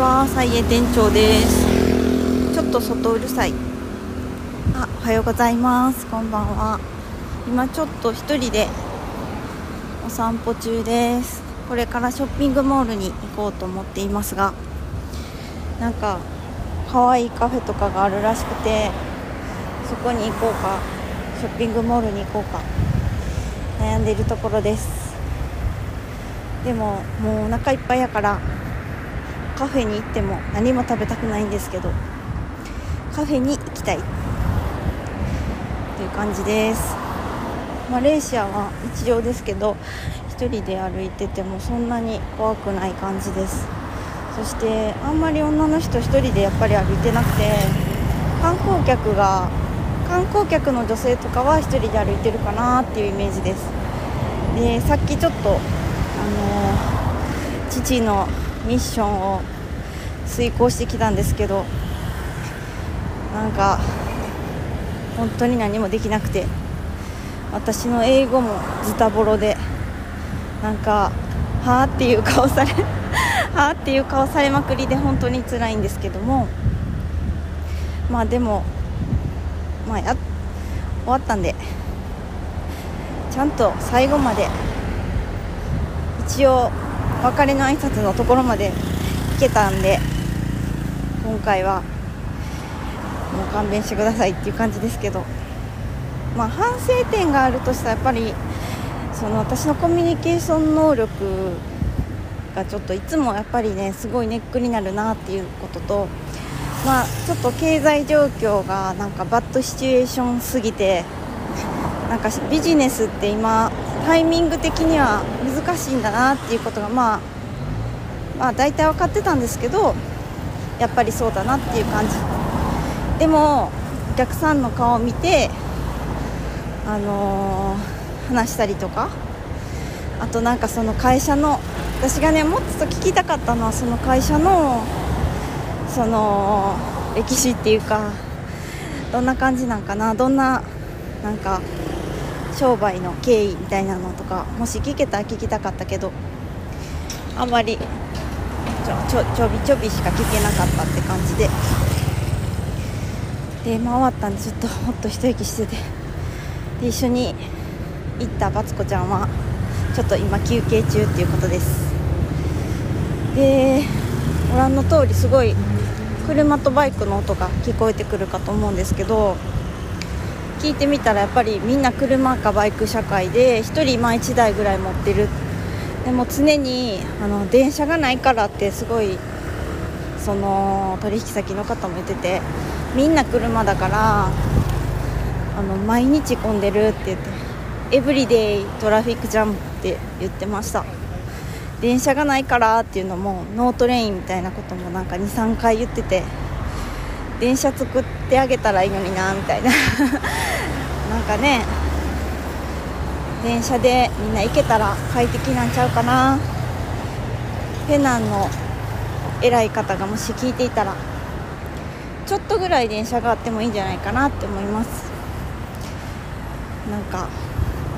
は、サイエ店長です。ちょっと外うるさい。あ、おはようございます。こんばんは。今ちょっと一人でお散歩中です。これからショッピングモールに行こうと思っていますが、なんか可愛いカフェとかがあるらしくて、そこに行こうか、ショッピングモールに行こうか悩んでいるところです。でももうお腹いっぱいやからカフェに行っても何も食べたくないんですけどカフェに行きたい。という感じです。マレーシアは日常ですけど1人で歩いててもそんなに怖くない感じです。そしてあんまり女の人1人でやっぱり歩いてなくて観光客が観光客の女性とかは1人で歩いてるかなっていうイメージです。でさっきちょっとあの父のミッションを遂行してきたんですけどなんか本当に何もできなくて私の英語もズタボロでなんかはあっていう顔され はあっていう顔されまくりで本当に辛いんですけどもまあでもまあや終わったんでちゃんと最後まで一応別れの挨拶のところまで行けたんで今回はもう勘弁してくださいっていう感じですけど。まあ反省点があるとしたらやっぱりその私のコミュニケーション能力がちょっといつもやっぱりねすごいネックになるなっていうこととまあちょっと経済状況がなんかバッドシチュエーションすぎてなんかビジネスって今タイミング的には難しいんだなっていうことがまあまあ大体分かってたんですけどやっぱりそうだなっていう感じ。でもお客さんの顔を見てあのー話したりとかあとなんかその会社の私がねもっと聞きたかったのはその会社のその歴史っていうかどんな感じなんかなどんななんか商売の経緯みたいなのとかもし聞けたら聞きたかったけどあんまりちょちょびちょびしか聞けなかったって感じで。で回ったんでちょっとほっと一息してて。で一緒に行ったバツコちゃんはちょっと今休憩中っていうことです。でご覧の通りすごい車とバイクの音が聞こえてくるかと思うんですけど聞いてみたらやっぱりみんな車かバイク社会で1人今1台ぐらい持ってる。でも常にあの電車がないからってすごいその取引先の方も言っててみんな車だからあの毎日混んでるって言ってエブリデイトラフィックジャムって言ってました。電車がないからっていうのも no train みたいなこともなんか23回言ってて電車作ってあげたらいいのになみたいな。なんかね電車でみんな行けたら快適なんちゃうかな。ペナンの偉い方がもし聞いていたらちょっとぐらい電車があってもいいんじゃないかなって思います。なんか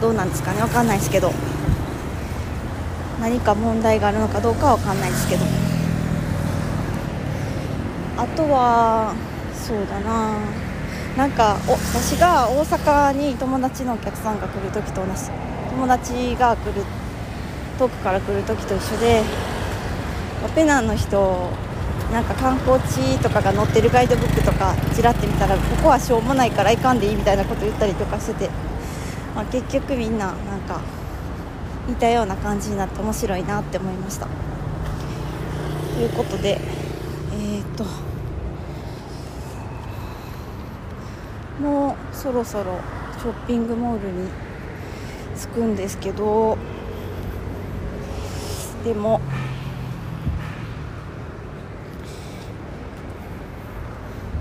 どうなんですかね。わかんないですけど。何か問題があるのかどうかはわかんないですけど。あとはそうだな。なんかお私が大阪に友達のお客さんが来る時と同じ友達が来る遠くから来る時と一緒でペナンの人なんか観光地とかが載ってるガイドブックとかちらって見たらここはしょうもないから行かんでいいみたいなこと言ったりとかしてて、まあ、結局みんななんか似たような感じになって面白いなって思いました。ということでえっ、ともうそろそろショッピングモールに着くんですけどでも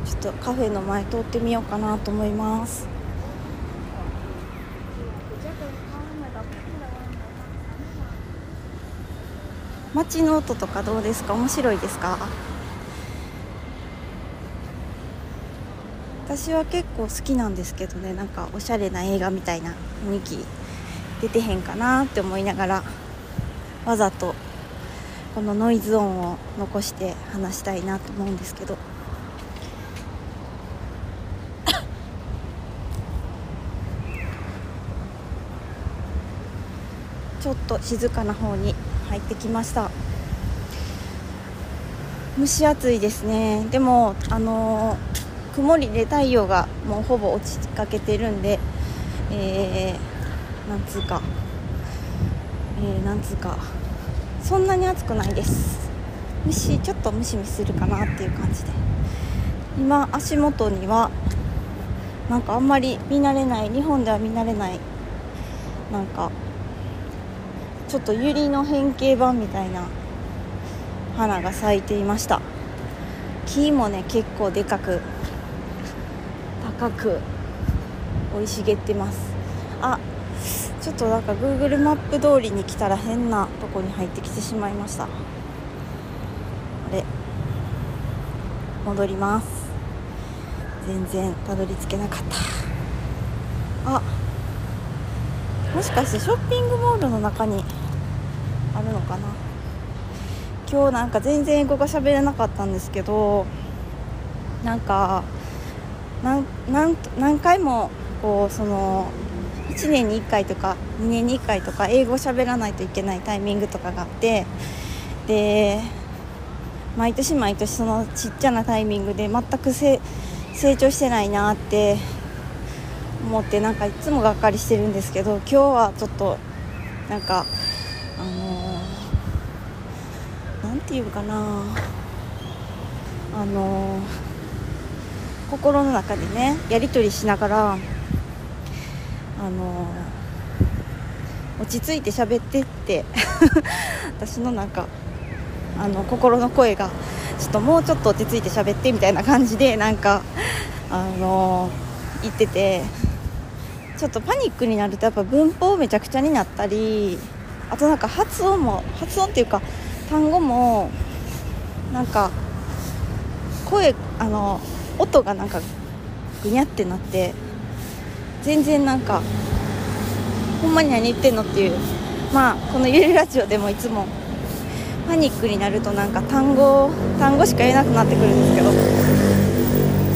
ちょっとカフェの前通ってみようかなと思います。街の音とかどうですか？面白いですか？私は結構好きなんですけどねなんかおしゃれな映画みたいな雰囲気出てへんかなって思いながらわざとこのノイズ音を残して話したいなと思うんですけど。ちょっと静かな方に入ってきました。蒸し暑いですね。でもあのー、曇りで太陽がもうほぼ落ちかけてるんでえー、なんつうかえー、なんつうかそんなに暑くないです。虫ちょっとムシムシするかなっていう感じで。今足元にはなんかあんまり見慣れない日本では見慣れないなんかちょっとユリの変形版みたいな花が咲いていました。木もね結構でかく高く生い茂ってます。あちょっとなんか Google マップ通りに来たら変なとこに入ってきてしまいました。あれ戻ります。全然たどり着けなかった。あもしかしてショッピングモールの中にあるのかな？今日なんか全然英語が喋れなかったんですけどなんか何何回もこうその1年に1回とか2年に1回とか英語を喋らないといけないタイミングとかがあってで毎年毎年そのちっちゃなタイミングで全く成長してないなって思ってなんかいつもがっかりしてるんですけど今日はちょっとなんかあの何、て言うかなあの心の中でねやり取りしながらあの落ち着いて喋ってって 私のなんかあの心の声がちょっともうちょっと落ち着いて喋ってみたいな感じでなんかあの言っててちょっとパニックになるとやっぱ文法めちゃくちゃになったりあとなんか発音も発音っていうか単語もなんか声あの音がなんかぐにゃってなって全然なんかほんまに何言ってんのっていう。まあこの「ゆるラジオ」でもいつもパニックになるとなんか単語単語しか言えなくなってくるんですけど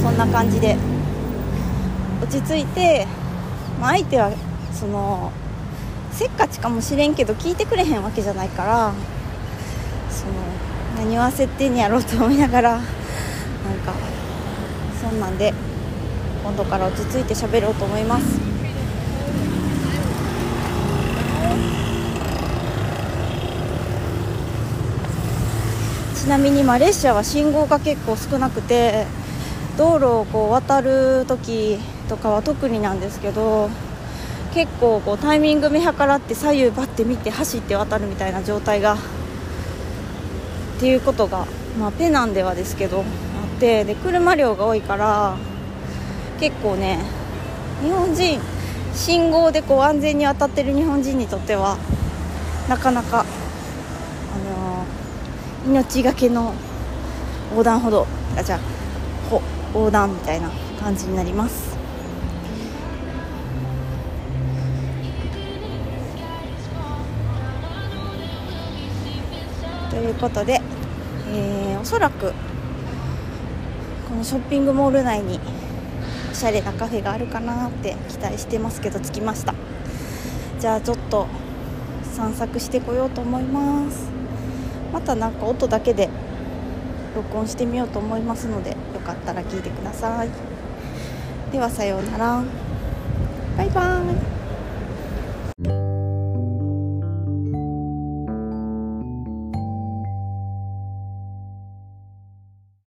そんな感じで落ち着いて、まあ、相手はそのせっかちかもしれんけど聞いてくれへんわけじゃないからその何を焦ってんやろうと思いながらなんかそんなんで今度から落ち着いて喋ろうと思います。ちなみにマレーシアは信号が結構少なくて道路をこう渡る時とかは特になんですけど結構こうタイミング見計らって左右バッて見て走って渡るみたいな状態がっていうことが、まあ、ペナンではですけどってで車量が多いから結構ね日本人信号でこう安全に渡ってる日本人にとってはなかなか、あのー、命がけの横断歩道あじゃあ横断みたいな感じになります。ということで、えー、おそらくショッピングモール内におしゃれなカフェがあるかなって期待してますけど着きました。じゃあちょっと散策してこようと思います。またなんか音だけで録音してみようと思いますのでよかったら聞いてください。ではさようなら。バイバーイ。